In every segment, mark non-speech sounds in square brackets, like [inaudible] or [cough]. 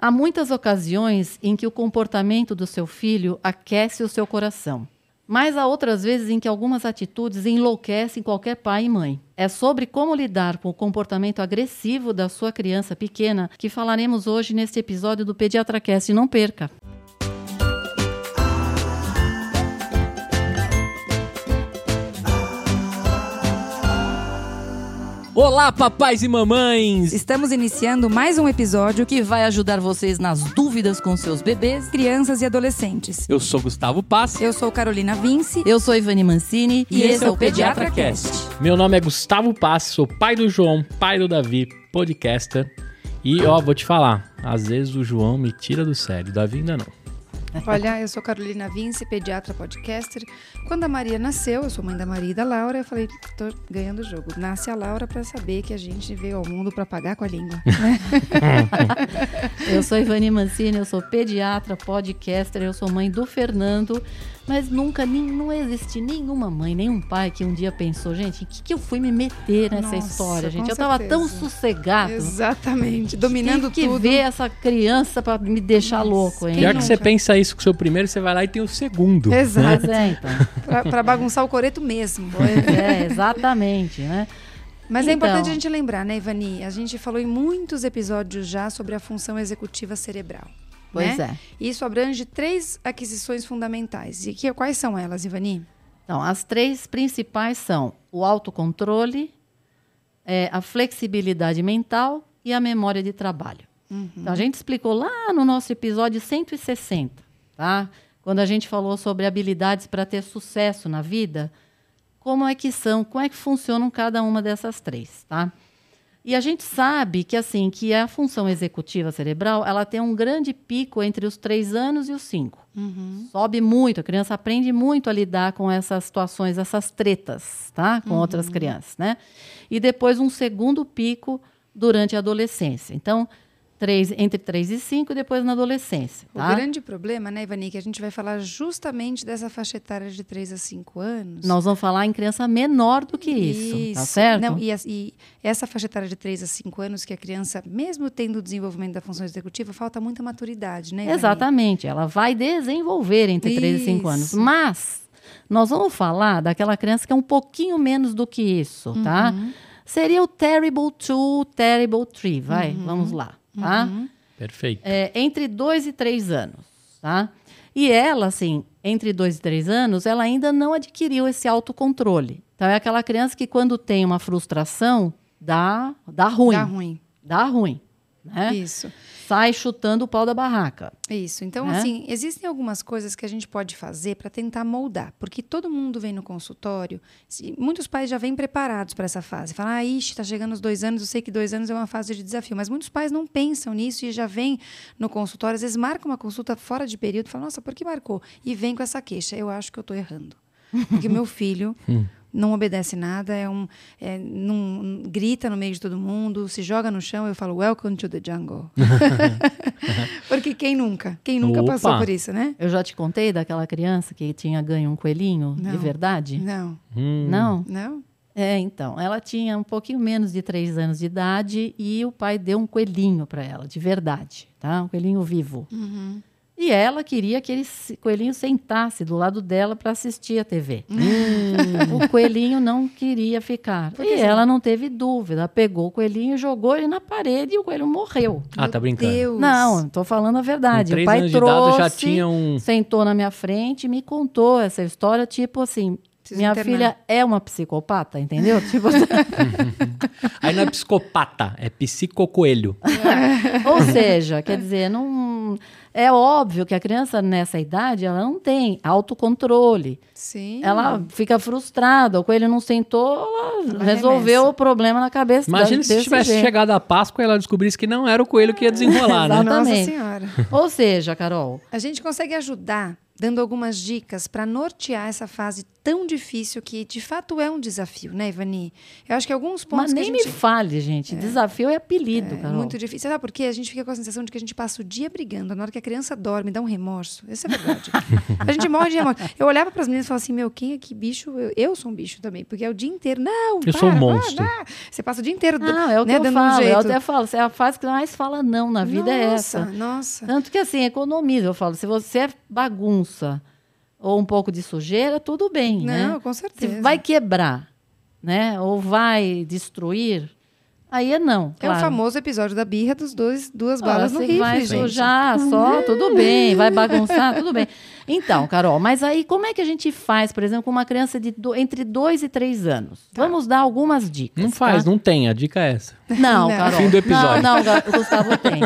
Há muitas ocasiões em que o comportamento do seu filho aquece o seu coração. Mas há outras vezes em que algumas atitudes enlouquecem qualquer pai e mãe. É sobre como lidar com o comportamento agressivo da sua criança pequena que falaremos hoje neste episódio do PediatraCast. Não perca! Olá, papais e mamães! Estamos iniciando mais um episódio que vai ajudar vocês nas dúvidas com seus bebês, crianças e adolescentes. Eu sou Gustavo Pass. Eu sou Carolina Vince. Eu sou Ivani Mancini. E, e esse é o Pediatra Cast. Meu nome é Gustavo Pass, sou pai do João, pai do Davi, podcaster. E ó, vou te falar, às vezes o João me tira do sério, o Davi ainda não. Olha, eu sou Carolina Vince, pediatra podcaster. Quando a Maria nasceu, eu sou mãe da Maria e da Laura, eu falei, tô ganhando o jogo. Nasce a Laura para saber que a gente veio ao mundo para pagar com a língua. [laughs] eu sou Ivani Mancini, eu sou pediatra, podcaster, eu sou mãe do Fernando. Mas nunca, nem, não existe nenhuma mãe, nenhum pai que um dia pensou, gente, o que, que eu fui me meter nessa Nossa, história, gente? Eu estava tão sossegado. Exatamente, dominando que tudo. que ver essa criança para me deixar Nossa, louco, hein? Já que você pensa isso com o seu primeiro, você vai lá e tem o segundo. Exato. Né? É, então. para bagunçar o coreto mesmo. [laughs] Pois é, exatamente, né? Mas então, é importante a gente lembrar, né, Ivani? A gente falou em muitos episódios já sobre a função executiva cerebral. Pois né? é. Isso abrange três aquisições fundamentais. E que, quais são elas, Ivani? Então, as três principais são o autocontrole, é, a flexibilidade mental e a memória de trabalho. Uhum. Então, a gente explicou lá no nosso episódio 160, tá? Quando a gente falou sobre habilidades para ter sucesso na vida, como é que são, como é que funcionam cada uma dessas três, tá? E a gente sabe que assim que a função executiva cerebral ela tem um grande pico entre os três anos e os cinco. Uhum. Sobe muito, a criança aprende muito a lidar com essas situações, essas tretas, tá? Com uhum. outras crianças, né? E depois um segundo pico durante a adolescência. Então, Três, entre 3 e 5 e depois na adolescência. Tá? O grande problema, né, Ivani, que a gente vai falar justamente dessa faixa etária de 3 a 5 anos. Nós vamos falar em criança menor do que isso, tá isso. tá certo? Não, e, e, essa faixa etária de 3 a 5 anos, que a criança, mesmo tendo o desenvolvimento da função executiva, falta muita maturidade, né, Ivani? Exatamente, ela vai desenvolver entre isso. 3 e 5 anos. Mas nós vamos falar daquela criança que é um pouquinho menos do que isso, tá? uhum. tá? Seria o Terrible 2, Terrible 3, vai, uhum. vamos lá tá? Uhum. Perfeito. É, entre dois e três anos, tá? E ela, assim, entre dois e três anos, ela ainda não adquiriu esse autocontrole. Então, é aquela criança que, quando tem uma frustração, dá, dá ruim. Dá ruim. Dá ruim. Né? Isso sai chutando o pau da barraca. Isso. Então, né? assim, existem algumas coisas que a gente pode fazer para tentar moldar. Porque todo mundo vem no consultório, se, muitos pais já vêm preparados para essa fase. Falam, ah, ixi, está chegando os dois anos, eu sei que dois anos é uma fase de desafio. Mas muitos pais não pensam nisso e já vêm no consultório, às vezes marcam uma consulta fora de período e falam, nossa, por que marcou? E vem com essa queixa. Eu acho que eu estou errando. Porque o meu filho [laughs] hum não obedece nada, é um, é, não, grita no meio de todo mundo, se joga no chão, eu falo Welcome to the jungle. [laughs] Porque quem nunca? Quem nunca Opa. passou por isso, né? Eu já te contei daquela criança que tinha ganho um coelhinho não. de verdade? Não. Hum. Não? Não. É, então, ela tinha um pouquinho menos de três anos de idade e o pai deu um coelhinho para ela, de verdade, tá? Um coelhinho vivo. Uhum. E ela queria que ele, coelhinho sentasse do lado dela para assistir a TV. Hum. [laughs] O coelhinho não queria ficar. e ela não teve dúvida. Pegou o coelhinho, jogou ele na parede e o coelho morreu. Ah, tá brincando? Deus. Não, estou falando a verdade. O pai anos trouxe, já tinha um... sentou na minha frente e me contou essa história, tipo assim, Preciso Minha internar. filha é uma psicopata, entendeu? [laughs] tipo... [laughs] Aí não é psicopata, é psicocoelho. É. Ou seja, quer dizer, não é óbvio que a criança nessa idade ela não tem autocontrole. Sim. Ela fica frustrada. O coelho não sentou, ela, resolveu remessa. o problema na cabeça. Imagina se tivesse jeito. chegado a Páscoa e ela descobrisse que não era o coelho que ia desenrolar, né? Exatamente. Nossa Senhora. Ou seja, Carol. A gente consegue ajudar dando algumas dicas para nortear essa fase tão difícil que, de fato, é um desafio, né, Ivani? Eu acho que alguns pontos Mas nem que a gente... me fale, gente. Desafio é apelido, É Carol. muito difícil. Sabe por quê? A gente fica com a sensação de que a gente passa o dia brigando. Na hora que a criança dorme, dá um remorso. Essa é a verdade. [laughs] a gente morre de remorso. Eu olhava para as meninas e falava assim: meu, quem é que bicho? Eu, eu sou um bicho também. Porque é o dia inteiro. Não, Eu para, sou um para, monstro. para. Você passa o dia inteiro Não, é o que né, eu dando falo. um eu até falo. É a fase que mais fala não na vida é nossa, essa. Nossa. Tanto que assim, economiza. Eu falo, se você é bagunça ou um pouco de sujeira, tudo bem, né? Não, com Se certeza. vai quebrar, né? Ou vai destruir, aí é não. É o claro. famoso episódio da birra dos dois, duas Ah, balas no você rifle, vai gente. sujar só, tudo bem. Vai bagunçar, tudo bem. Então, Carol, mas aí como é que a gente faz, por exemplo, com uma criança de do- entre 2 e 3 anos? Vamos dar algumas dicas. Não faz, tá? não tem. A dica é essa. Não, Não. Carol. Fim do episódio. Não, não, o Gustavo tem.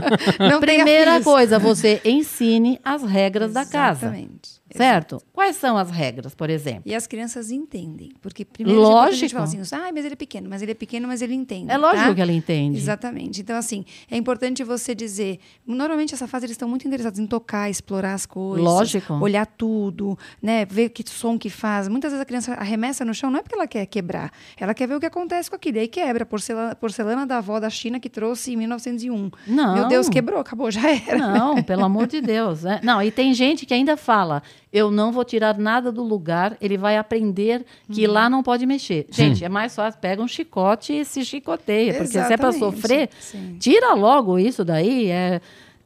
Não Primeira coisa, você ensine as regras da casa. Exatamente. Certo? Quais são as regras, por exemplo? E as crianças entendem. Porque primeiro tudo, a gente Lógico. fala assim, ah, mas ele é pequeno, mas ele é pequeno, mas ele entende. É lógico tá? que ela entende. Exatamente. Então, assim, é importante você dizer. Normalmente, essa fase eles estão muito interessados em tocar, explorar as coisas. Lógico. Olhar tudo, né? Ver que som que faz. Muitas vezes a criança arremessa no chão, não é porque ela quer quebrar. Ela quer ver o que acontece com aquilo. E aí quebra. Porcelana, porcelana da avó da China que trouxe em 1901. Não. Meu Deus, quebrou, acabou, já era. Não, pelo amor de Deus. né? Não, e tem gente que ainda fala: eu não vou tirar nada do lugar, ele vai aprender que Uhum. lá não pode mexer. Gente, é mais fácil, pega um chicote e se chicoteia, porque se é para sofrer, sim. tira logo isso daí. É,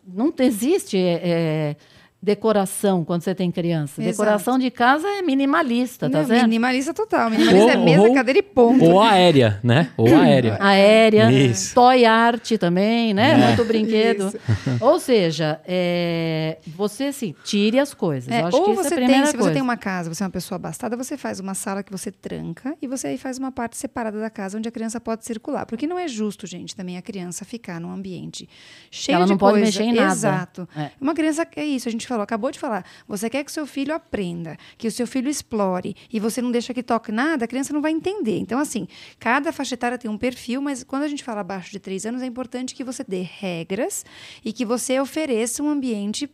não existe é, é, decoração quando você tem criança. Exato. Decoração de casa é minimalista, tá Não, vendo? minimalista total. Minimalista é Ou- mesa, ou- cadeira e ponto. Ou aérea, né? Ou aérea. [clears throat] Aérea, Isso. toy art também, né? É. Muito brinquedo. [laughs] [laughs] Ou seja, é, você assim, tire as coisas. É, Eu acho ou que isso é você a tem, se você coisa. tem uma casa, você é uma pessoa abastada, você faz uma sala que você tranca e você aí faz uma parte separada da casa onde a criança pode circular. Porque não é justo, gente, também a criança ficar num ambiente cheio Ela de não pode coisa. mexer em nada. Exato. É. Uma criança é isso, a gente falou, acabou de falar. Você quer que seu filho aprenda, que o seu filho explore e você não deixa que toque nada, a criança não vai entender. Então, assim, cada faixa etária tem um perfil, mas quando a gente fala abaixo de três anos, é importante que você dê regras e que você ofereça um ambiente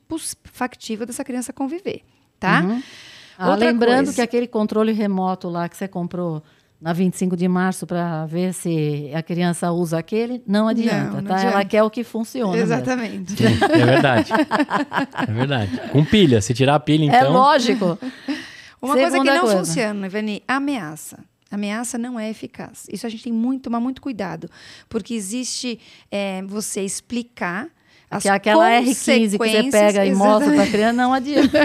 factível dessa criança conviver, tá? Uhum. Ah, lembrando coisa. que aquele controle remoto lá que você comprou na 25 de março para ver se a criança usa aquele, não adianta, não tá? adianta. Ela quer o que funciona. Exatamente. Sim, é verdade. [laughs] É verdade. Com pilha. Se tirar a pilha, É então. lógico. Uma coisa que Segunda não coisa. funciona, Ivani, ameaça. Ameaça não é eficaz. Isso a gente tem muito, tomar muito cuidado. Porque existe é, você explicar as Que aquela R15 que você pega e mostra para a criança, não adianta.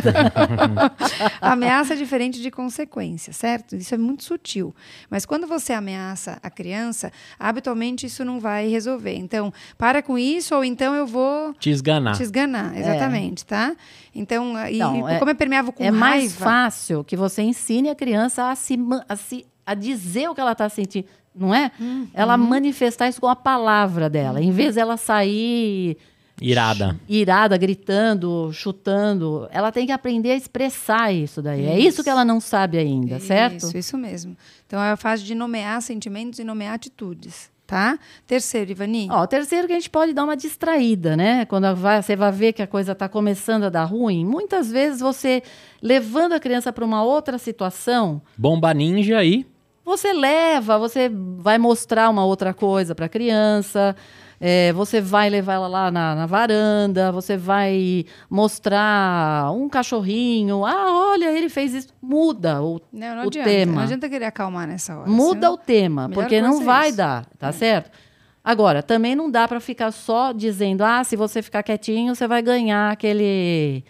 [laughs] Ameaça é diferente de consequência, certo? Isso é muito sutil. Mas quando você ameaça a criança, habitualmente isso não vai resolver. Então, para com isso, ou então eu vou Te esganar. te esganar. Exatamente, tá? Então, e, Não, é- como é permeável com é mais raiva, fácil que você ensine a criança a, se, a, se, a dizer o que ela está sentindo, não é? Uhum. Ela manifestar isso com a palavra dela, em vez dela sair Irada. irada, gritando, chutando. Ela tem que aprender a expressar isso daí. É isso que ela não sabe ainda, certo? Isso, isso mesmo. Então, é a fase de nomear sentimentos e nomear atitudes, tá? Terceiro, Ivani. Ó, o terceiro que a gente pode dar uma distraída, né? Quando vai- você vai ver que a coisa está começando a dar ruim, muitas vezes você levando a criança para uma outra situação, Bomba ninja aí. Você leva, você vai mostrar uma outra coisa para a criança, é, você vai levar ela lá na, na varanda, você vai mostrar um cachorrinho. Ah, olha, ele fez isso. Muda o, Não, não o adianta. tema. Não adianta querer acalmar nessa hora. Muda o tema, porque não é vai isso. dar, tá certo? Agora, também não dá para ficar só dizendo, ah, se você ficar quietinho, você vai ganhar aquele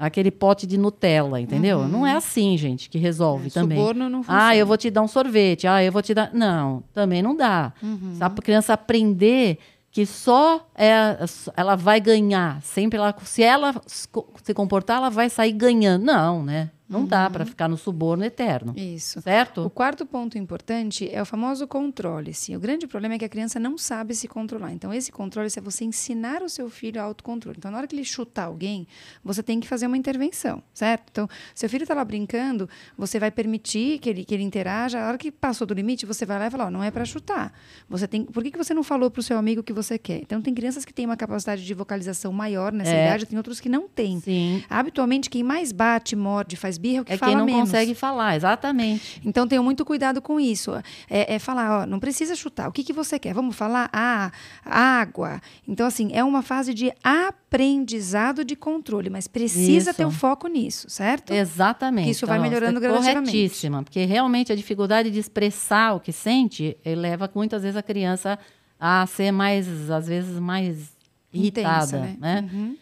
aquele pote de Nutella, entendeu? Não é assim, gente, que resolve É, também. suborno não funciona. ah, eu vou te dar um sorvete. Ah, eu vou te dar. Não, também não dá. Uhum. Sabe, para criança aprender que só é, ela vai ganhar. Sempre ela, se ela se comportar, ela vai sair ganhando. Não, né? Não dá Uhum. para ficar no suborno eterno. Isso. Certo? O quarto ponto importante é o famoso controle. Sim, o grande problema é que a criança não sabe se controlar. Então, esse controle é você ensinar o seu filho a autocontrole. Então, na hora que ele chutar alguém, você tem que fazer uma intervenção, certo? Então, seu filho está lá brincando, você vai permitir que ele, que ele interaja. A hora que passou do limite, você vai lá e fala: ó, não é para chutar. Você tem. Por que, que você não falou para o seu amigo que você quer? Então, tem crianças que têm uma capacidade de vocalização maior nessa É. idade, tem outros que não têm. Sim. Habitualmente, quem mais bate, morde, faz birra é o que é fala quem não menos. consegue falar, exatamente. Então tenha muito cuidado com isso. É, é falar, ó, não precisa chutar. O que, que você quer? Vamos falar? Ah, água. Então, assim, é uma fase de aprendizado de controle, mas precisa Isso. ter o foco nisso, certo? Exatamente. Que isso vai Carol, você melhorando tá gradativamente. Corretíssima, porque realmente a dificuldade de expressar o que sente leva muitas vezes a criança a ser mais, às vezes, mais irritada, Intensa, né? né? Uhum.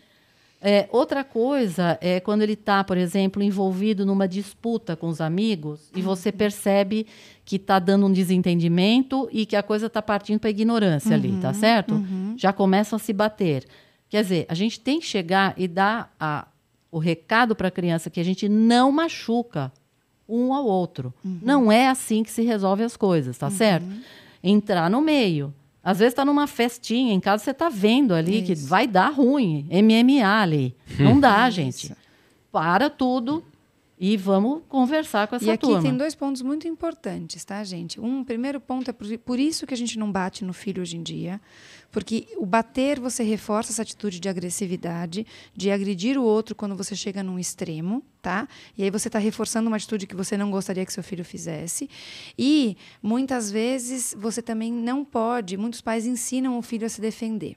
É, outra coisa é quando ele está, por exemplo, envolvido numa disputa com os amigos e você percebe que está dando um desentendimento e que a coisa está partindo para ignorância ali, tá certo? Já começam a se bater. Quer dizer, a gente tem que chegar e dar a- o recado para a criança que a gente não machuca um ao outro. Não é assim que se resolve as coisas, tá certo? Entrar no meio. Às vezes está numa festinha, em casa você está vendo ali que Isso. vai dar ruim, MMA ali. Não dá, [laughs] gente. Para tudo e vamos conversar com essa E aqui turma. tem dois pontos muito importantes, tá, gente? Um primeiro ponto é por, por isso que a gente não bate no filho hoje em dia, porque o bater você reforça essa atitude de agressividade, de agredir o outro quando você chega num extremo, tá? E aí você está reforçando uma atitude que você não gostaria que seu filho fizesse. E muitas vezes você também não pode, muitos pais ensinam o filho a se defender.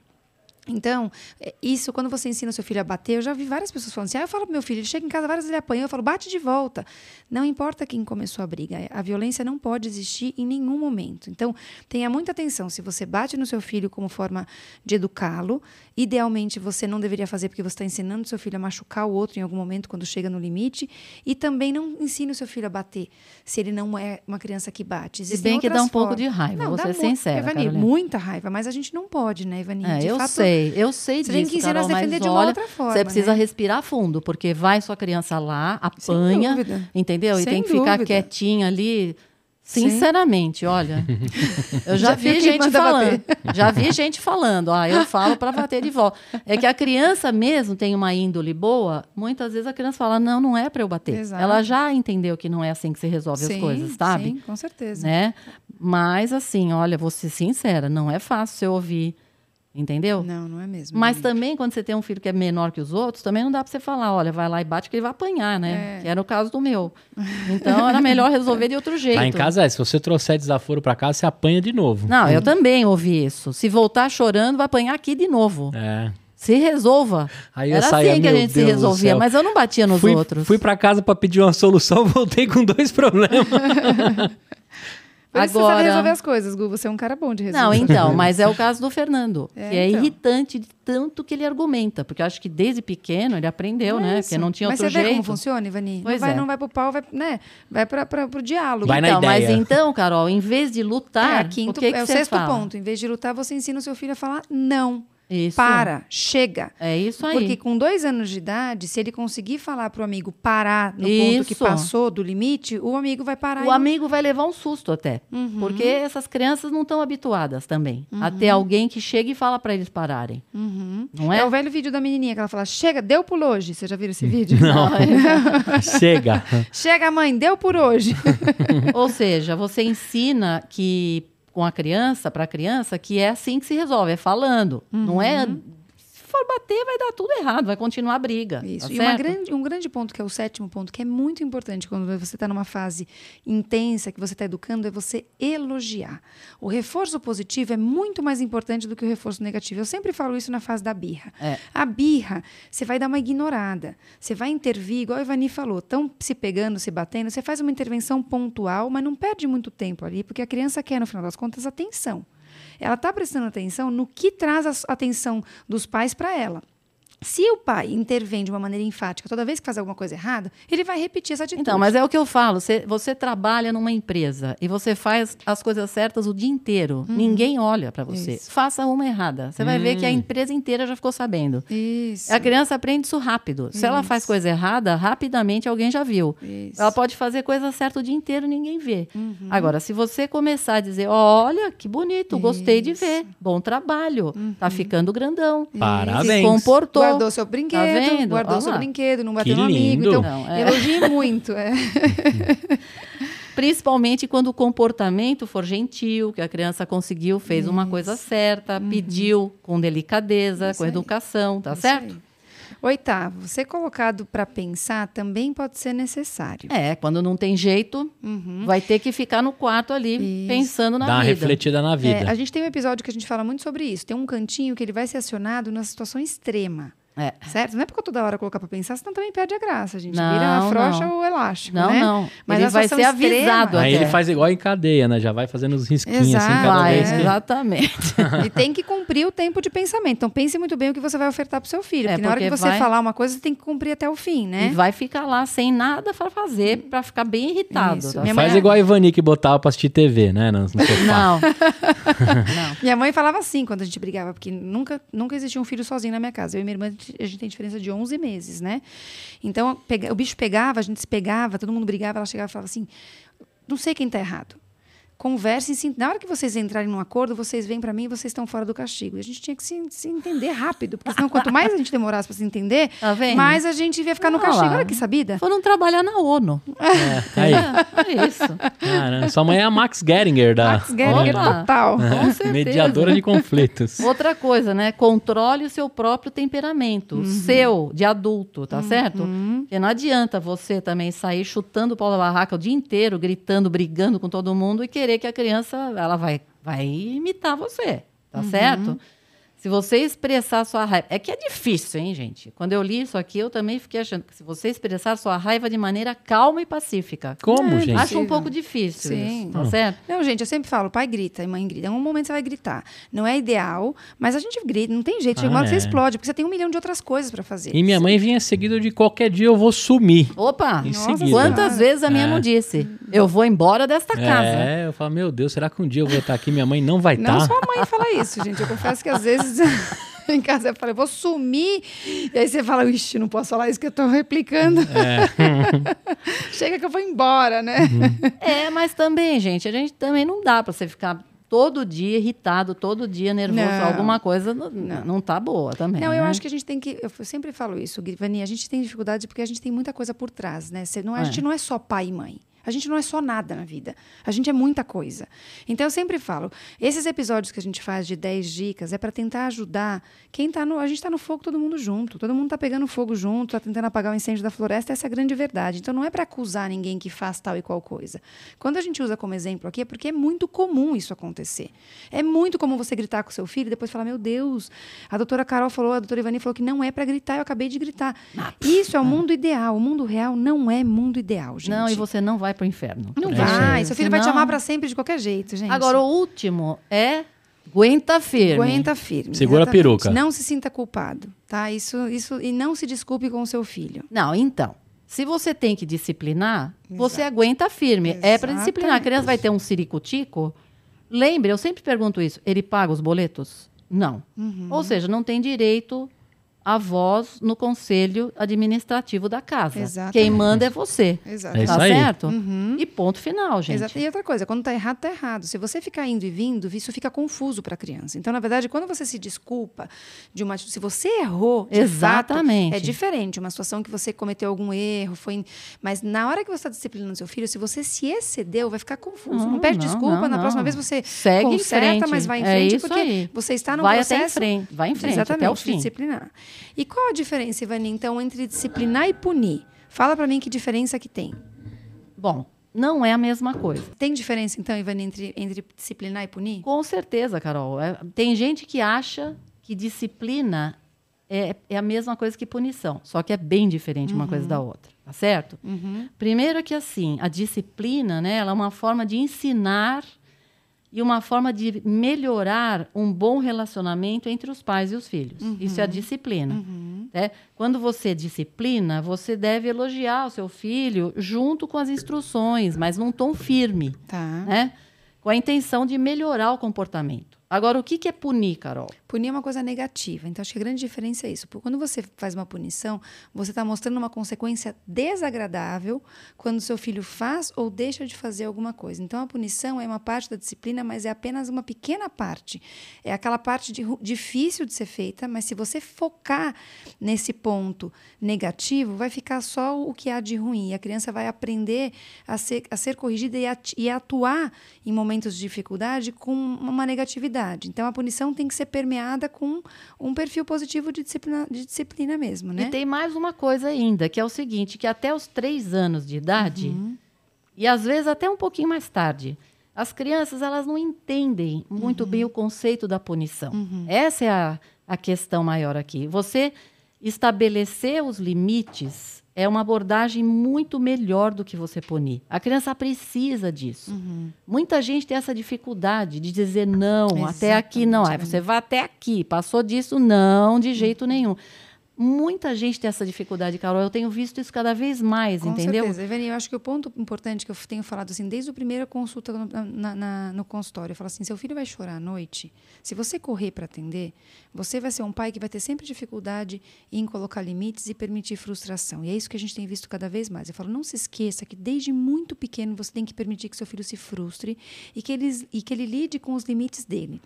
Então, é, isso, quando você ensina o seu filho a bater, eu já vi várias pessoas falando assim: ah, eu falo pro meu filho, ele chega em casa várias vezes ele apanha, eu falo, bate de volta. Não importa quem começou a briga, a violência não pode existir em nenhum momento. Então, tenha muita atenção. Se você bate no seu filho como forma de educá-lo, idealmente você não deveria fazer porque você está ensinando o seu filho a machucar o outro em algum momento quando chega no limite. E também não ensine o seu filho a bater, se ele não é uma criança que bate. Se Existem bem que dá um pouco formas. de raiva, Não, ser mu- sincera, Evani, muita raiva, mas a gente não pode, né, Evani? É, De eu fato, sei, eu sei você disso, tem que ensinar Carol, a se defender de uma olha, outra forma, Você precisa né? respirar fundo, porque vai sua criança lá, apanha, entendeu? E Sem tem que ficar dúvida. quietinha ali. Sim. Sinceramente, olha, [laughs] eu já, Já vi gente falando, [laughs] já vi gente falando, ah, eu falo para bater de volta. É que a criança mesmo tem uma índole boa, muitas vezes a criança fala, não, não é para eu bater. Exato. Ela já entendeu que não é assim que se resolve as Sim, coisas, sabe? Sim, com certeza. Né? Mas assim, olha, vou ser sincera, não é fácil você ouvir, entendeu? Não, não é mesmo. Mas também, quando você tem um filho que é menor que os outros, também não dá para você falar, olha, vai lá e bate que ele vai apanhar, né? É. Que era o caso do meu. Então, era melhor resolver de outro jeito. Lá em casa é, se você trouxer desaforo pra casa, você apanha de novo. Não, eu também ouvi isso. Se voltar chorando, vai apanhar aqui de novo. É. Se resolva. Aí eu era saía, assim que a "Meu gente se Deus do resolvia, céu." mas eu não batia nos fui, outros. Fui pra casa pra pedir uma solução, [laughs] voltei com dois problemas. [laughs] Por isso você sabe Agora- resolver as coisas, Gu. Você é um cara bom de resolver. Não, então, [laughs] mas é o caso do Fernando, É, que é então. irritante de tanto que ele argumenta, porque eu acho que desde pequeno ele aprendeu, É né? isso. Porque não tinha Mas outro você vê jeito. como funciona, Ivani? Pois não vai, é. não vai pro pau, vai, né? vai para pro diálogo. Vai na então, mas então, Carol, em vez de É, lutar, a quinto, o que, que é o você sexto fala? ponto. Em vez de lutar, você ensina o seu filho a falar não. Isso. Para, chega. É isso aí. Porque com dois anos de idade, se ele conseguir falar pro amigo parar no ponto que Isso. passou do limite, o amigo vai parar. O e- amigo vai levar um susto até. Uhum. Porque essas crianças não estão habituadas também a ter alguém que chega e fala para eles pararem. Uhum. Não É? é? o velho vídeo da menininha que ela fala: chega, deu por hoje. Você já viu esse [laughs] vídeo? Não. [laughs] Chega. [laughs] chega, mãe, deu por hoje. Ou seja, você ensina que com a criança, para a criança, que é assim que se resolve, é falando. Não é. For bater, vai dar tudo errado, vai continuar a briga. Isso. tá e grande, um grande ponto, que é o sétimo ponto, que é muito importante quando você está numa fase intensa, que você está educando, é você elogiar. O reforço positivo é muito mais importante do que o reforço negativo. Eu sempre falo isso na fase da birra. É. A birra, você vai dar uma ignorada. Você vai intervir, igual a Ivani falou, estão se pegando, se batendo, você faz uma intervenção pontual, mas não perde muito tempo ali, porque a criança quer, no final das contas, atenção. Ela está prestando atenção no que traz a atenção dos pais para ela. Se o pai intervém de uma maneira enfática toda vez que faz alguma coisa errada, ele vai repetir essa atitude. Então, mas é o que eu falo. Você, você trabalha numa empresa e você faz as coisas certas o dia inteiro. Ninguém olha para você. Isso. Faça uma errada. Você vai ver que a empresa inteira já ficou sabendo. Isso. A criança aprende isso rápido. Se ela faz coisa errada, rapidamente alguém já viu. Isso. Ela pode fazer coisa certa o dia inteiro, ninguém vê. Uhum. Agora, se você começar a dizer, olha, que bonito, gostei de ver, bom trabalho, Uhum. tá ficando grandão. Se Parabéns. comportou. Guardou seu brinquedo, vendo? guardou Olha seu brinquedo, não bateu Que no amigo. lindo. Então, Não, é. elogie muito. É. [laughs] Principalmente quando o comportamento for gentil, que a criança conseguiu, fez uma coisa certa, pediu com delicadeza, Uhum. Isso com aí. educação, tá Isso certo? aí. Oitavo, ser colocado para pensar também pode ser necessário. É, quando não tem jeito, vai ter que ficar no quarto ali Isso. pensando na Dá vida. refletida na vida. É, a gente tem um episódio que a gente fala muito sobre isso. Tem um cantinho que ele vai ser acionado na situação extrema. É. Certo? Não é porque toda hora colocar para pensar, senão também perde a graça, gente. Não, Vira a frouxa não. ou elástico, Não, né? não. Mas ele vai ser extrema- avisado Aí até. ele faz igual em cadeia, né? Já vai fazendo os risquinhos Exato. assim cada Vai, vez é. que... exatamente. E tem que cumprir o tempo de pensamento. Então pense muito bem o que você vai ofertar pro seu filho. É, porque na hora que você vai- falar uma coisa, você tem que cumprir até o fim, né? E vai ficar lá sem nada para fazer, para ficar bem irritado. Isso. tá mãe Faz é- igual a Ivani que botava pra assistir TV, né? No, no sofá. Não. [laughs] não. Minha mãe falava assim quando a gente brigava, porque nunca, nunca existia um filho sozinho na minha casa. Eu e minha irmã, a gente tem diferença de 11 meses, né? Então, pega- o bicho pegava, a gente se pegava, todo mundo brigava, ela chegava e falava assim: não sei quem está errado. Conversem, se- na hora que vocês entrarem num acordo, vocês vêm para mim e vocês estão fora do castigo. E a gente tinha que se, se entender rápido, porque senão quanto mais a gente demorasse para se entender, Tá mais a gente ia ficar no Olha castigo. lá. Olha que sabida. Foram trabalhar na ONU. É, aí. É, isso. Caramba, sua mãe é a Max Geringer da Max Geringer Olha. total. Com [laughs] certeza. mediadora de conflitos. Outra coisa, né? Controle o seu próprio temperamento, Uhum. seu, de adulto, tá certo? Porque não adianta você também sair chutando o pau da barraca o dia inteiro, gritando, brigando com todo mundo e querer que a criança, ela vai, vai imitar você, tá Uhum. certo? Se você expressar sua raiva. É que é difícil, hein, gente? Quando eu li isso aqui, eu também fiquei achando que se você expressar sua raiva de maneira calma e pacífica. Como, É, gente? Acho um pouco difícil Sim. isso, tá certo? Não, gente, eu sempre falo, pai grita e mãe grita. Em um momento você vai gritar. Não é ideal, mas a gente grita, não tem jeito. Chega uma hora que Ah, você é. explode, porque você tem um milhão de outras coisas para fazer. E minha mãe vinha seguido de qualquer dia eu vou sumir. Opa! Nossa seguida. Quantas vezes a minha É. não disse? Eu vou embora desta casa. É, eu falo, meu Deus, será que um dia eu vou estar aqui minha mãe não vai Não estar? só a mãe fala isso, gente. Eu confesso que às [laughs] vezes [laughs] em casa eu falo, eu vou sumir. E aí você fala, ixi, não posso falar isso que eu tô replicando. [laughs] Chega que eu vou embora, né? É, mas também, gente, a gente também não dá pra você ficar todo dia irritado, todo dia nervoso. Não. Alguma coisa não, não tá boa também. Não, eu né? acho que a gente tem que. Eu sempre falo isso, Vani, a gente tem dificuldade porque a gente tem muita coisa por trás, né? Você não, é- a É. gente não é só pai e mãe. A gente não é só nada na vida. A gente é muita coisa. Então eu sempre falo, esses episódios que a gente faz de 10 dicas é para tentar ajudar quem tá no. A gente está no fogo todo mundo junto. Todo mundo está pegando fogo junto, está tentando apagar o incêndio da floresta, essa é a grande verdade. Então não é para acusar ninguém que faz tal e qual coisa. Quando a gente usa como exemplo aqui, é porque é muito comum isso acontecer. É muito comum você gritar com seu filho e depois falar: Meu Deus, a doutora Carol falou, a doutora Ivani falou que não é para gritar, eu acabei de gritar. Isso é o mundo ideal. O mundo real não é mundo ideal, gente. Não, e você não vai pro inferno. Não É vai. Seu filho vai te Senão- amar para sempre de qualquer jeito, gente. Agora, o último é aguenta firme. Aguenta firme. Segura a exatamente. peruca. Não se sinta culpado, tá? Isso, isso e não se desculpe com o seu filho. Não, então. Se você tem que disciplinar, você aguenta firme. É para disciplinar. A Exatamente. criança vai ter um ciricutico. Lembre, eu sempre pergunto isso. Ele paga os boletos? Não. Uhum. Ou seja, não tem direito a voz no conselho administrativo da casa. Exatamente. Quem manda é você. Exato. É isso tá certo? Uhum. E ponto final, gente. Exato. E outra coisa, quando tá errado, tá errado. Se você ficar indo e vindo, isso fica confuso para a criança. Então, na verdade, quando você se desculpa de uma atitude, se você errou, de Exatamente. fato, é diferente. Uma situação que você cometeu algum erro, foi, mas na hora que você está disciplinando seu filho, se você se excedeu, vai ficar confuso. Não, Não, perde não, desculpa. não, na próxima vez você Segue em conserta, frente. mas vai em É frente isso porque aí. você está no Vai processo. até em frente. Vai em frente Exatamente, até o fim. disciplinar. E qual a diferença, Ivani, então, entre disciplinar e punir? Fala para mim que diferença que tem. Bom, não é a mesma coisa. Tem diferença, então, Ivani, entre, entre disciplinar e punir? Com certeza, Carol. É, tem gente que acha que disciplina é, é a mesma coisa que punição, só que é bem diferente uma coisa da outra, tá certo? Primeiro que assim, a disciplina, né, ela é uma forma de ensinar e uma forma de melhorar um bom relacionamento entre os pais e os filhos. Isso é a disciplina. né? Quando você disciplina, você deve elogiar o seu filho junto com as instruções, mas num tom firme Tá. né? Com a intenção de melhorar o comportamento. Agora, o que, é punir, Carol? Punir é uma coisa negativa. Então, acho que a grande diferença é isso. Porque quando você faz uma punição, você está mostrando uma consequência desagradável quando seu filho faz ou deixa de fazer alguma coisa. Então, a punição é uma parte da disciplina, mas é apenas uma pequena parte. É aquela parte de difícil de ser feita, mas se você focar nesse ponto negativo, vai ficar só o que há de ruim. E a criança vai aprender a ser, a ser corrigida e a, e atuar em momentos de dificuldade com uma negatividade. Então a punição tem que ser permeada com um perfil positivo de disciplina, de disciplina mesmo, né? E tem mais uma coisa ainda, que é o seguinte, que até os três anos de idade, uhum. e às vezes até um pouquinho mais tarde, as crianças elas não entendem muito uhum. bem o conceito da punição. Uhum. Essa é a, a questão maior aqui. Você estabelecer os limites é uma abordagem muito melhor do que você punir. A criança precisa disso. Uhum. Muita gente tem essa dificuldade de dizer não, Exatamente. até aqui não. Aí você vai até aqui, passou disso, não, de jeito nenhum. Muita gente tem essa dificuldade, Carol. Eu tenho visto isso cada vez mais, Com entendeu? Com certeza. Evani, eu acho que o ponto importante que eu tenho falado, assim, desde a primeira consulta no, na, na, no consultório, eu falo assim, seu filho vai chorar à noite, se você correr para atender, você vai ser um pai que vai ter sempre dificuldade em colocar limites e permitir frustração. E é isso que a gente tem visto cada vez mais. Eu falo, não se esqueça que desde muito pequeno você tem que permitir que seu filho se frustre e que ele, e que ele lide com os limites dele.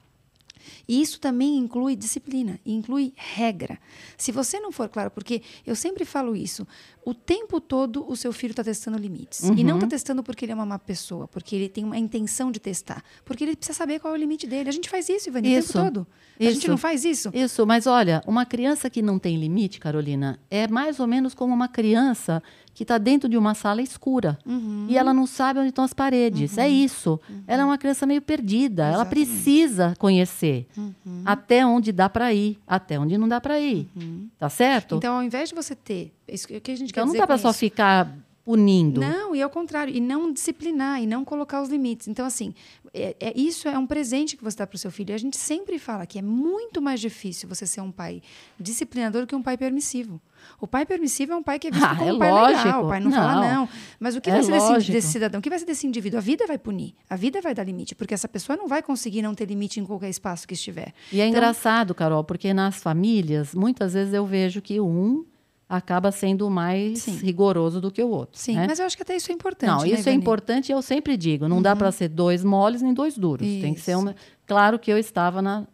E isso também inclui disciplina, inclui regra. Se você não for claro, porque eu sempre falo isso, o tempo todo o seu filho está testando limites. Uhum. E não está uhum. testando porque ele é uma má pessoa, porque ele tem uma intenção de testar. Porque ele precisa saber qual é o limite dele. A gente faz isso, Ivani, isso. o tempo todo. Isso. A gente não faz isso. Isso, mas olha, uma criança que não tem limite, Carolina, é mais ou menos como uma criança que está dentro de uma sala escura uhum. e ela não sabe onde estão as paredes. É uhum. É isso. Uhum. Ela é uma criança meio perdida. Exatamente. Ela precisa conhecer uhum. até onde dá para ir, até onde não dá para ir. Uhum. Tá certo? Então, ao invés de você ter, isso que a gente quer então, não dá para só ficar punindo. Não, e ao contrário, e não disciplinar, e não colocar os limites. Então, assim, é, é isso é um presente que você dá para o seu filho. E a gente sempre fala que é muito mais difícil você ser um pai disciplinador que um pai permissivo. O pai permissivo é um pai que é visto ah, como é um pai lógico. legal. O pai não, não, fala não. Mas o que é vai ser desse, desse, cidadão? O que vai ser desse indivíduo? A vida vai punir. A vida vai dar limite. Porque essa pessoa não vai conseguir não ter limite em qualquer espaço que estiver. E é então, engraçado, Carol, porque nas famílias, muitas vezes eu vejo que um acaba sendo mais Sim. rigoroso do que o outro. Sim, né? mas eu acho que até isso é importante. Não, né, isso é importante e eu sempre digo, não uhum. dá para ser dois moles nem dois duros. Isso. Tem que ser uma. Claro que eu estava na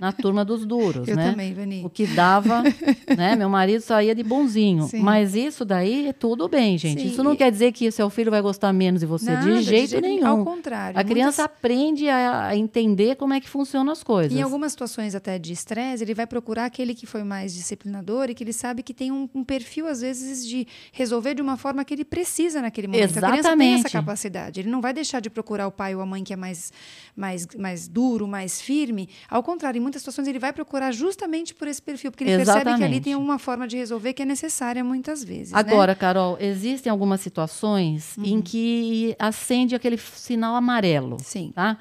na turma dos duros, [laughs] eu né? também, Vani. O que dava, [laughs] né? Meu marido saía de bonzinho. Sim. Mas isso daí, tudo bem, gente. Sim. Isso não quer dizer que seu filho vai gostar menos de você, Nada, de jeito de... nenhum. Ao contrário. A muitas... criança aprende a, entender como é que funcionam as coisas. Em algumas situações até de estresse, ele vai procurar aquele que foi mais disciplinador e que ele sabe que tem um, um perfil, às vezes, de resolver de uma forma que ele precisa naquele momento. Exatamente. A criança tem essa capacidade. Ele não vai deixar de procurar o pai ou a mãe que é mais, mais, mais duro, mais firme. Ao contrário, muitas situações ele vai procurar justamente por esse perfil, porque ele Exatamente. percebe que ali tem uma forma de resolver que é necessária muitas vezes. Né? Agora, né? Carol, existem algumas situações uhum. em que acende aquele sinal amarelo. Sim. Tá?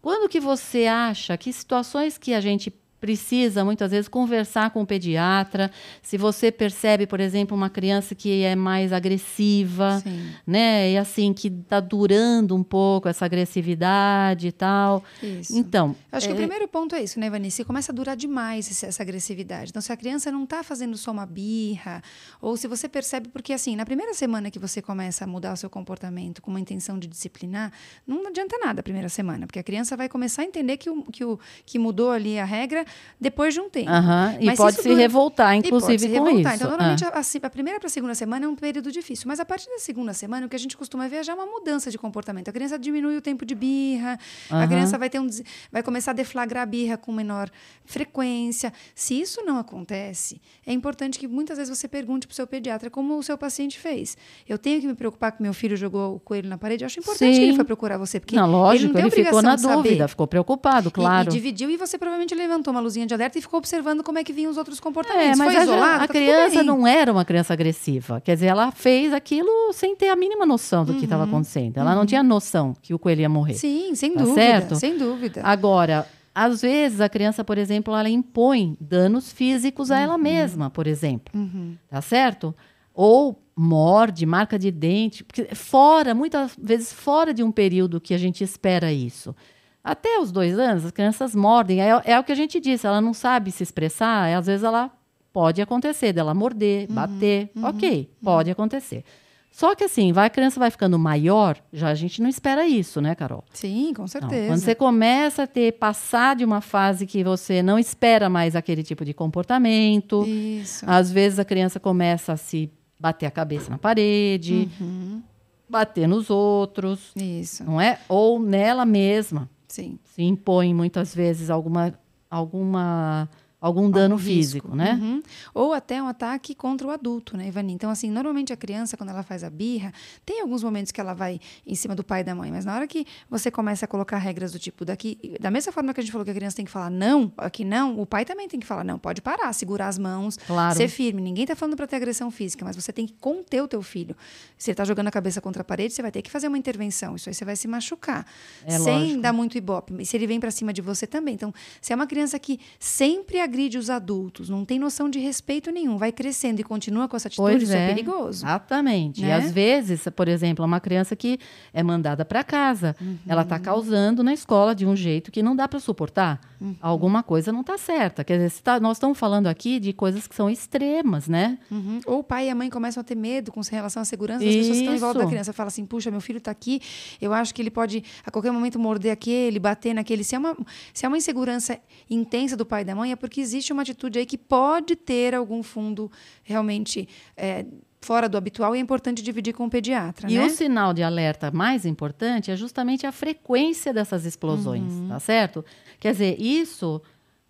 Quando que você acha que situações que a gente precisa muitas vezes conversar com o pediatra. Se você percebe, por exemplo, uma criança que é mais agressiva, Sim. né, e assim que está durando um pouco essa agressividade e tal. Isso. Então, acho é... que o primeiro ponto é isso, né, Vanessa? Começa a durar demais essa agressividade. Então, se a criança não está fazendo só uma birra, ou se você percebe, porque assim, na primeira semana que você começa a mudar o seu comportamento com uma intenção de disciplinar, não adianta nada a primeira semana, porque a criança vai começar a entender que o, que, o, que mudou ali a regra depois de um tempo. Uhum. E pode se dura... revoltar, inclusive, se com revoltar. isso. Então, normalmente, ah. a, a, primeira para a segunda semana é um período difícil. Mas a partir da segunda semana, o que a gente costuma ver é já uma mudança de comportamento. A criança diminui o tempo de birra, uhum. a criança vai, ter um, vai começar a deflagrar a birra com menor frequência. Se isso não acontece, é importante que muitas vezes você pergunte para o seu pediatra como o seu paciente fez. Eu tenho que me preocupar que meu filho jogou o coelho na parede? Eu acho importante Sim. que ele foi procurar você. Porque não, lógico, ele, não ele ficou na dúvida, ficou preocupado, claro. E, e dividiu e você provavelmente levantou uma uma luzinha de alerta e ficou observando como é que vinham os outros comportamentos. É, mas Foi a, isolado, a tá criança não era uma criança agressiva. Quer dizer, ela fez aquilo sem ter a mínima noção do uhum. que estava acontecendo. Ela uhum. não tinha noção que o coelho ia morrer. Sim, sem tá dúvida. Certo? Sem dúvida. Agora, às vezes a criança, por exemplo, ela impõe danos físicos a ela uhum. mesma, por exemplo. Uhum. Tá certo? Ou morde, marca de dente, porque fora, muitas vezes fora de um período que a gente espera isso. Até os dois anos, as crianças mordem. É, é o que a gente disse, ela não sabe se expressar, às vezes ela pode acontecer dela morder, uhum, bater. Uhum, ok, uhum. pode acontecer. Só que assim, vai, a criança vai ficando maior, já a gente não espera isso, né, Carol? Sim, com certeza. Não, quando você começa a ter, passar de uma fase que você não espera mais aquele tipo de comportamento. Isso. Às vezes a criança começa a se bater a cabeça na parede, uhum. bater nos outros. Isso. Não é? Ou nela mesma Sim. Se impõe muitas vezes alguma, alguma algum dano Algum físico, né? Uhum. Ou até um ataque contra o adulto, né, Ivani? Então, assim, normalmente a criança, quando ela faz a birra, tem alguns momentos que ela vai em cima do pai e da mãe, mas na hora que você começa a colocar regras do tipo daqui, da mesma forma que a gente falou que a criança tem que falar não, aqui não, o pai também tem que falar não, pode parar, segurar as mãos, Claro. ser firme. Ninguém tá falando para ter agressão física, mas você tem que conter o teu filho. Se ele tá jogando a cabeça contra a parede, você vai ter que fazer uma intervenção. Isso aí você vai se machucar. É sem lógico. dar muito ibope. E se ele vem para cima de você também. Então, se é uma criança que sempre agride os adultos, não tem noção de respeito nenhum, vai crescendo e continua com essa atitude, Pois isso é, é. perigoso. Exatamente. E Né? às vezes, por exemplo, uma criança que é mandada para casa, ela Uhum. está causando na escola de um jeito que não dá para suportar. Uhum. Alguma coisa não está certa. Quer dizer, tá- nós estamos falando aqui de coisas que são extremas, né? Uhum. Ou o pai e a mãe começam a ter medo com relação à segurança das pessoas que estão em volta da Isso. criança. Fala assim, puxa, meu filho está aqui, eu acho que ele pode a qualquer momento morder aquele, bater naquele. Se é uma, se é uma insegurança intensa do pai e da mãe, é porque existe uma atitude aí que pode ter algum fundo realmente é, fora do habitual e é importante dividir com o pediatra, E né? o sinal de alerta mais importante é justamente a frequência dessas explosões, Uhum. tá certo? Quer dizer, isso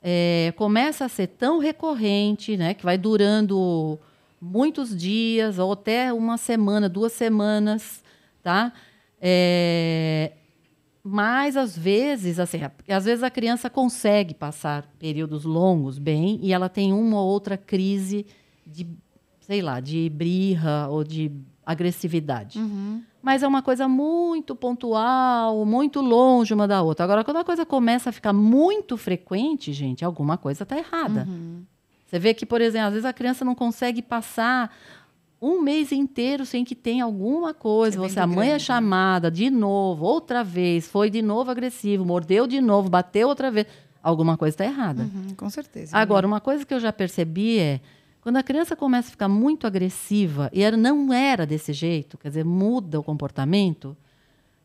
é, começa a ser tão recorrente, né, que vai durando muitos dias ou até uma semana, duas semanas, tá? É, mas às vezes, assim, às vezes a criança consegue passar períodos longos bem e ela tem uma ou outra crise de, sei lá, de birra ou de agressividade. Uhum. Mas é uma coisa muito pontual, muito longe uma da outra. Agora, quando a coisa começa a ficar muito frequente, gente, alguma coisa está errada. Uhum. Você vê que, por exemplo, às vezes a criança não consegue passar um mês inteiro sem que tenha alguma coisa. É Você, a mãe é né? chamada de novo, outra vez, foi de novo agressivo, mordeu de novo, bateu outra vez. Alguma coisa está errada. Uhum, com certeza. Agora, uma coisa que eu já percebi é quando a criança começa a ficar muito agressiva e ela não era desse jeito, quer dizer, muda o comportamento,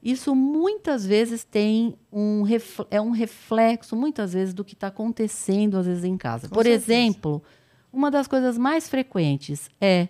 isso muitas vezes tem um é um reflexo, muitas vezes, do que está acontecendo às vezes em casa. Com Por certeza. exemplo, uma das coisas mais frequentes é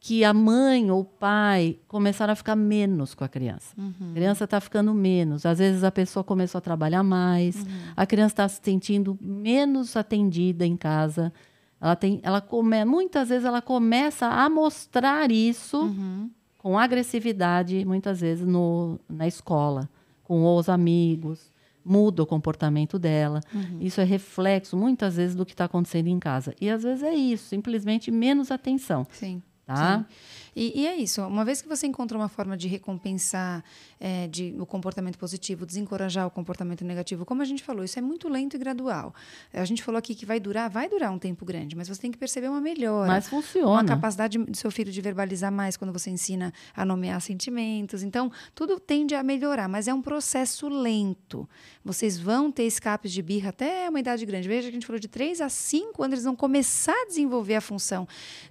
que a mãe ou o pai começaram a ficar menos com a criança. A criança está ficando menos. Às vezes a pessoa começou a trabalhar mais, a criança está se sentindo menos atendida em casa. Ela tem, ela come, muitas vezes ela começa a mostrar isso Uhum. com agressividade, muitas vezes no, na escola, com os amigos. Muda o comportamento dela. Isso é reflexo, muitas vezes, do que está acontecendo em casa. E às vezes é isso, simplesmente menos atenção. Sim. Tá? E, e é isso. Uma vez que você encontra uma forma de recompensar é, de, o comportamento positivo, desencorajar o comportamento negativo, como a gente falou, isso é muito lento e gradual. A gente falou aqui que vai durar, vai durar um tempo grande, mas você tem que perceber uma melhora. Mas Uma funciona. capacidade do seu filho de verbalizar mais quando você ensina a nomear sentimentos. Então, tudo tende a melhorar, mas é um processo lento. Vocês vão ter escapes de birra até uma idade grande. Veja que a gente falou de 3 a 5 anos, eles vão começar a desenvolver a função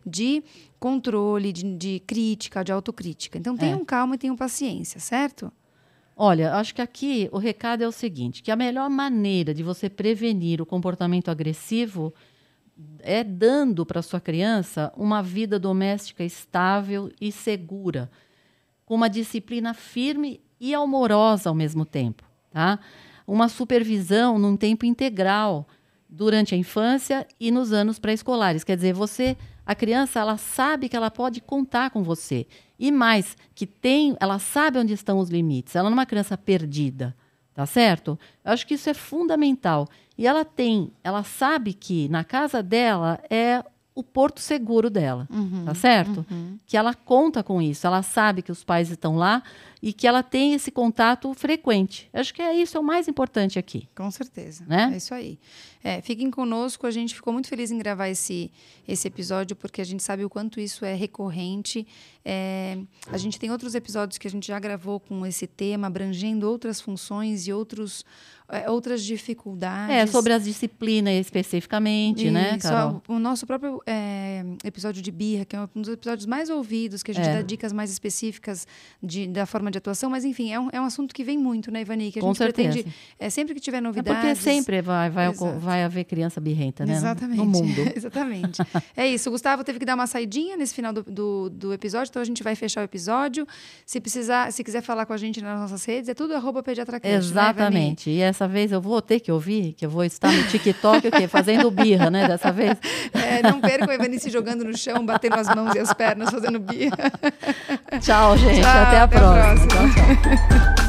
de controle, de, de crítica, de autocrítica. Então, tenham calma e tenham paciência, certo? Olha, acho que aqui o recado é o seguinte: que a melhor maneira de você prevenir o comportamento agressivo é dando para sua criança uma vida doméstica estável e segura, com uma disciplina firme e amorosa ao mesmo tempo, tá? Uma supervisão num tempo integral durante a infância e nos anos pré-escolares. Quer dizer, você, a criança, ela sabe que ela pode contar com você. E mais, que tem, ela sabe onde estão os limites. Ela não é uma criança perdida, tá certo? Eu acho que isso é fundamental. E ela tem, ela sabe que na casa dela é o porto seguro dela, tá certo? Que ela conta com isso, ela sabe que os pais estão lá e que ela tem esse contato frequente. Acho que é isso é o mais importante aqui. Com certeza. Né? É isso aí. É, fiquem conosco, a gente ficou muito feliz em gravar esse, esse episódio, porque a gente sabe o quanto isso é recorrente. É, a gente tem outros episódios que a gente já gravou com esse tema, abrangendo outras funções e outros, outras dificuldades. É, sobre as disciplinas especificamente, né, Isso, Carol? O nosso próprio é, episódio de birra, que é um dos episódios mais ouvidos, que a gente É. dá dicas mais específicas de, da forma de atuação, mas enfim, é um, é um assunto que vem muito, né, Ivani? Que a Com gente certeza. pretende, é, sempre que tiver É novidades... porque sempre vai, vai, Exato. vai haver criança birrenta, né? Exatamente. No mundo. [laughs] Exatamente. É isso. O Gustavo teve que dar uma saidinha nesse final do, do, do episódio, então a gente vai fechar o episódio. Se precisar, se quiser falar com a gente nas nossas redes, é tudo arroba pediatracast, né? Exatamente. E essa vez eu vou ter que ouvir, que eu vou estar no TikTok, o quê? Fazendo birra, né? Dessa vez. [laughs] É, não percam a Ivani se jogando no chão, batendo as mãos e as pernas, fazendo birra. Tchau, gente. Tchau, até a até a próxima. próxima. Tchau, tchau.